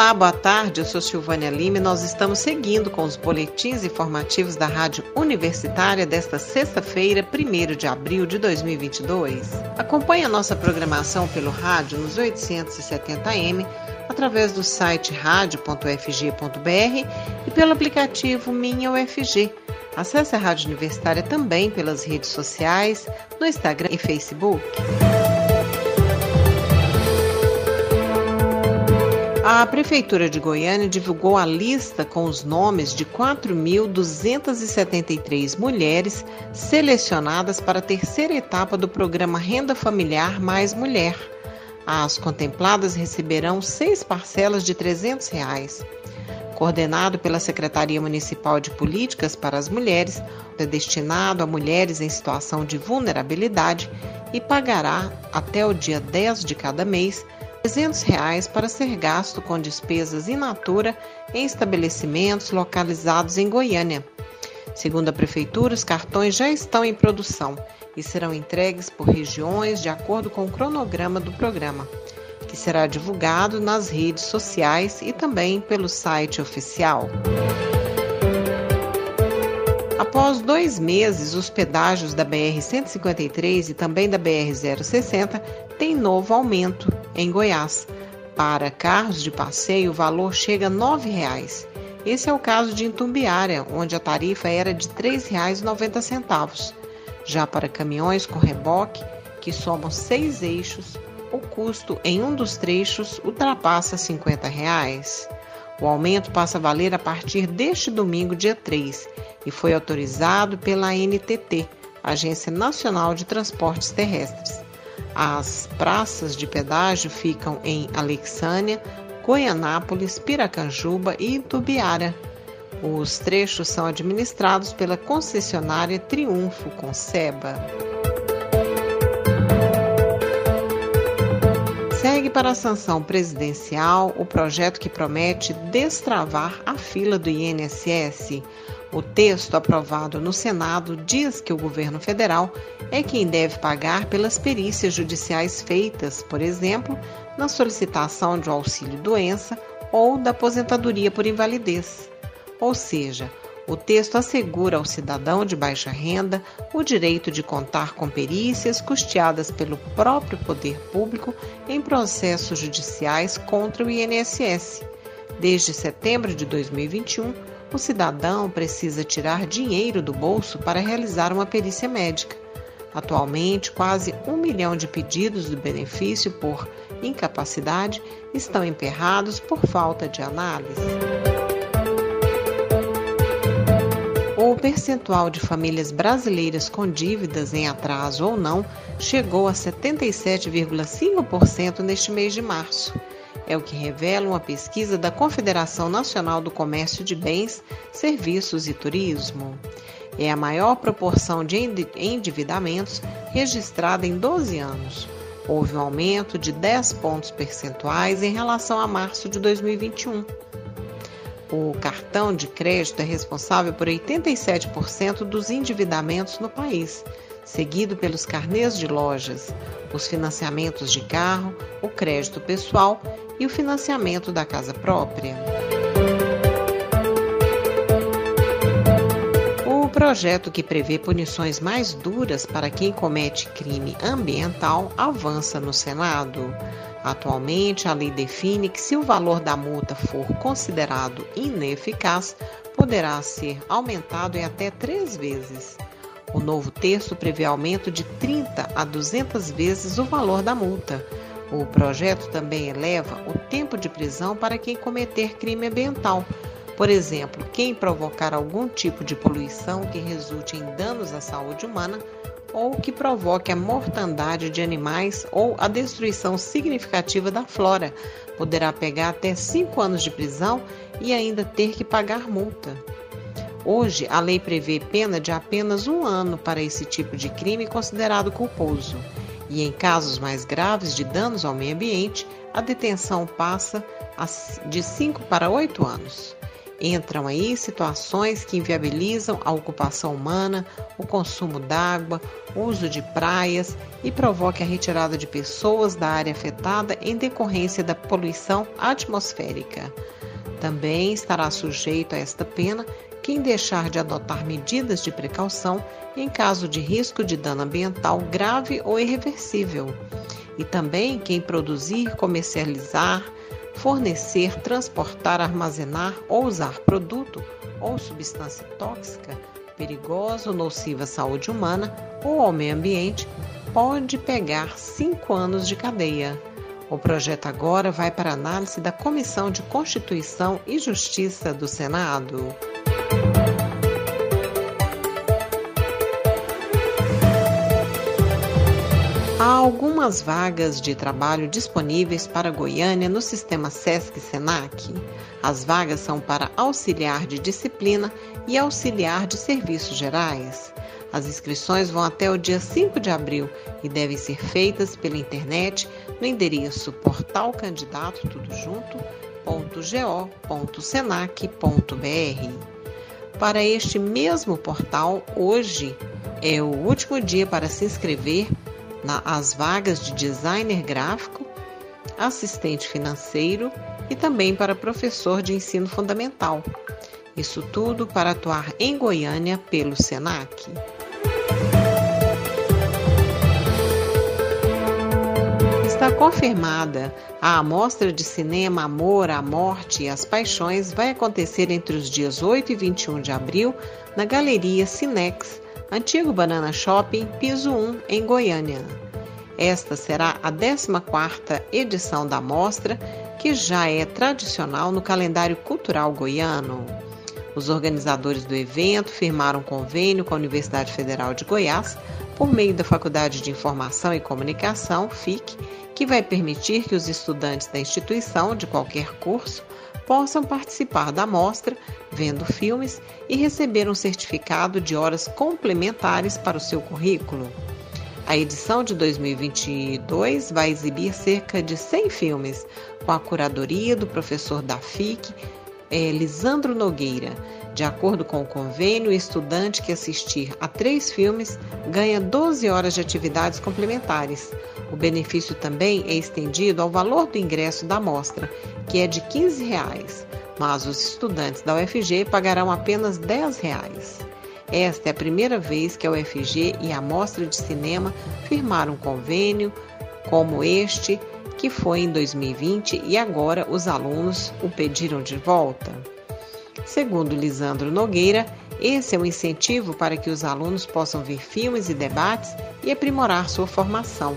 Olá, boa tarde. Eu sou Silvânia Lima e nós estamos seguindo com os boletins informativos da Rádio Universitária desta sexta-feira, 1 de abril de 2022. Acompanhe a nossa programação pelo rádio nos 870m, através do site radio.fg.br e pelo aplicativo Minha UFG. Acesse a Rádio Universitária também pelas redes sociais, no Instagram e Facebook. A Prefeitura de Goiânia divulgou a lista com os nomes de 4.273 mulheres selecionadas para a terceira etapa do programa Renda Familiar Mais Mulher. As contempladas receberão seis parcelas de 300 reais. Coordenado pela Secretaria Municipal de Políticas para as Mulheres, é destinado a mulheres em situação de vulnerabilidade e pagará, até o dia 10 de cada mês, 300 reais para ser gasto com despesas in natura em estabelecimentos localizados em Goiânia. Segundo a Prefeitura, os cartões já estão em produção e serão entregues por regiões de acordo com o cronograma do programa, que será divulgado nas redes sociais e também pelo site oficial. Após dois meses, os pedágios da BR-153 e também da BR-060 têm novo aumento em Goiás. Para carros de passeio, o valor chega a R$ 9,00. Esse é o caso de Intumbiária, onde a tarifa era de R$ 3,90. Já para caminhões com reboque, que somam seis eixos, o custo em um dos trechos ultrapassa 50 reais. O aumento passa a valer a partir deste domingo, dia 3, e foi autorizado pela ANTT, Agência Nacional de Transportes Terrestres. As praças de pedágio ficam em Alexânia, Goianápolis, Piracanjuba e Itubiara. Os trechos são administrados pela concessionária Triunfo Conceba. Segue para a sanção presidencial o projeto que promete destravar a fila do INSS. O texto aprovado no Senado diz que o governo federal é quem deve pagar pelas perícias judiciais feitas, por exemplo, na solicitação de um auxílio-doença ou da aposentadoria por invalidez. Ou seja, o texto assegura ao cidadão de baixa renda o direito de contar com perícias custeadas pelo próprio poder público em processos judiciais contra o INSS. Desde setembro de 2021, o cidadão precisa tirar dinheiro do bolso para realizar uma perícia médica. Atualmente, quase um milhão de pedidos do benefício por incapacidade estão emperrados por falta de análise. O percentual de famílias brasileiras com dívidas em atraso ou não chegou a 77,5% neste mês de março é o que revela uma pesquisa da Confederação Nacional do Comércio de Bens, Serviços e Turismo. É a maior proporção de endividamentos registrada em 12 anos. Houve um aumento de 10 pontos percentuais em relação a março de 2021. O cartão de crédito é responsável por 87% dos endividamentos no país, seguido pelos carnês de lojas, os financiamentos de carro, o crédito pessoal e o financiamento da casa própria. O projeto que prevê punições mais duras para quem comete crime ambiental avança no Senado. Atualmente, a lei define que, se o valor da multa for considerado ineficaz, poderá ser aumentado em até três vezes. O novo texto prevê aumento de 30 a 200 vezes o valor da multa o projeto também eleva o tempo de prisão para quem cometer crime ambiental. Por exemplo, quem provocar algum tipo de poluição que resulte em danos à saúde humana ou que provoque a mortandade de animais ou a destruição significativa da flora, poderá pegar até cinco anos de prisão e ainda ter que pagar multa. Hoje, a lei prevê pena de apenas um ano para esse tipo de crime considerado culposo e em casos mais graves de danos ao meio ambiente, a detenção passa de 5 para 8 anos. Entram aí situações que inviabilizam a ocupação humana, o consumo d'água, uso de praias e provoquem a retirada de pessoas da área afetada em decorrência da poluição atmosférica. Também estará sujeito a esta pena quem deixar de adotar medidas de precaução em caso de risco de dano ambiental grave ou irreversível. E também quem produzir, comercializar, fornecer, transportar, armazenar ou usar produto ou substância tóxica, perigosa ou nociva à saúde humana ou ao meio ambiente, pode pegar cinco anos de cadeia. O projeto agora vai para análise da Comissão de Constituição e Justiça do Senado. Há algumas vagas de trabalho disponíveis para Goiânia no sistema SESC-SENAC. As vagas são para auxiliar de disciplina e auxiliar de serviços gerais. As inscrições vão até o dia 5 de abril e devem ser feitas pela internet no endereço portalcandidato tudo Para este mesmo portal, hoje é o último dia para se inscrever nas vagas de designer gráfico, assistente financeiro e também para professor de ensino fundamental. Isso tudo para atuar em Goiânia pelo SENAC. Está confirmada a amostra de cinema Amor, a Morte e as Paixões vai acontecer entre os dias 8 e 21 de abril na Galeria Cinex, Antigo Banana Shopping, piso 1, em Goiânia. Esta será a 14ª edição da mostra, que já é tradicional no calendário cultural goiano. Os organizadores do evento firmaram convênio com a Universidade Federal de Goiás, por meio da Faculdade de Informação e Comunicação, FIC, que vai permitir que os estudantes da instituição, de qualquer curso, possam participar da mostra, vendo filmes e receber um certificado de horas complementares para o seu currículo. A edição de 2022 vai exibir cerca de 100 filmes, com a curadoria do professor da FIC, é, Lisandro Nogueira. De acordo com o convênio, o estudante que assistir a três filmes ganha 12 horas de atividades complementares. O benefício também é estendido ao valor do ingresso da amostra, que é de 15 reais, mas os estudantes da UFG pagarão apenas 10 reais. Esta é a primeira vez que a UFG e a Mostra de Cinema firmaram um convênio como este que foi em 2020 e agora os alunos o pediram de volta. Segundo Lisandro Nogueira, esse é um incentivo para que os alunos possam ver filmes e debates e aprimorar sua formação.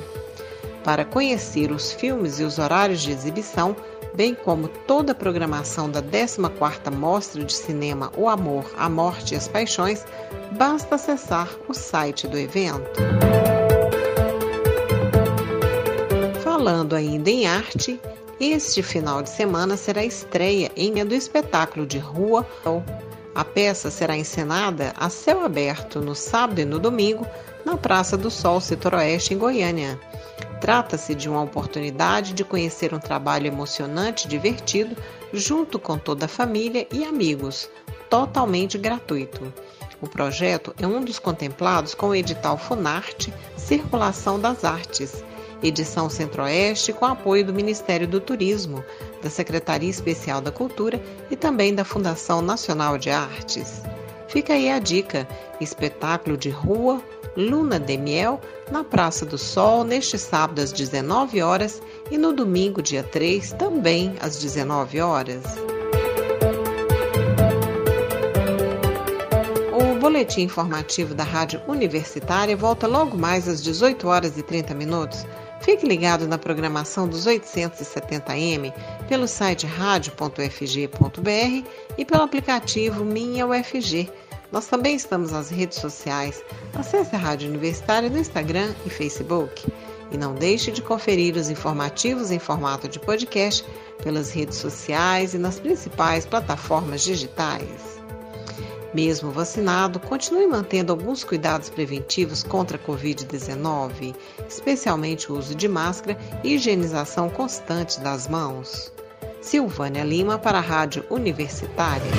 Para conhecer os filmes e os horários de exibição, bem como toda a programação da 14ª Mostra de Cinema O Amor, a Morte e as Paixões, basta acessar o site do evento. Falando ainda em arte, este final de semana será a estreia em do espetáculo de rua. A peça será encenada a céu aberto no sábado e no domingo na Praça do Sol, Setor Oeste, em Goiânia. Trata-se de uma oportunidade de conhecer um trabalho emocionante e divertido junto com toda a família e amigos, totalmente gratuito. O projeto é um dos contemplados com o edital Funarte Circulação das Artes edição Centro-Oeste, com apoio do Ministério do Turismo, da Secretaria Especial da Cultura e também da Fundação Nacional de Artes. Fica aí a dica: espetáculo de rua Luna de Miel na Praça do Sol neste sábado às 19 horas e no domingo, dia 3, também às 19 horas. O boletim informativo da Rádio Universitária volta logo mais às 18 horas e 30 minutos. Fique ligado na programação dos 870M pelo site radio.fg.br e pelo aplicativo Minha UFG. Nós também estamos nas redes sociais. Acesse a Rádio Universitária no Instagram e Facebook. E não deixe de conferir os informativos em formato de podcast pelas redes sociais e nas principais plataformas digitais. Mesmo vacinado, continue mantendo alguns cuidados preventivos contra a Covid-19, especialmente o uso de máscara e higienização constante das mãos. Silvânia Lima para a Rádio Universitária.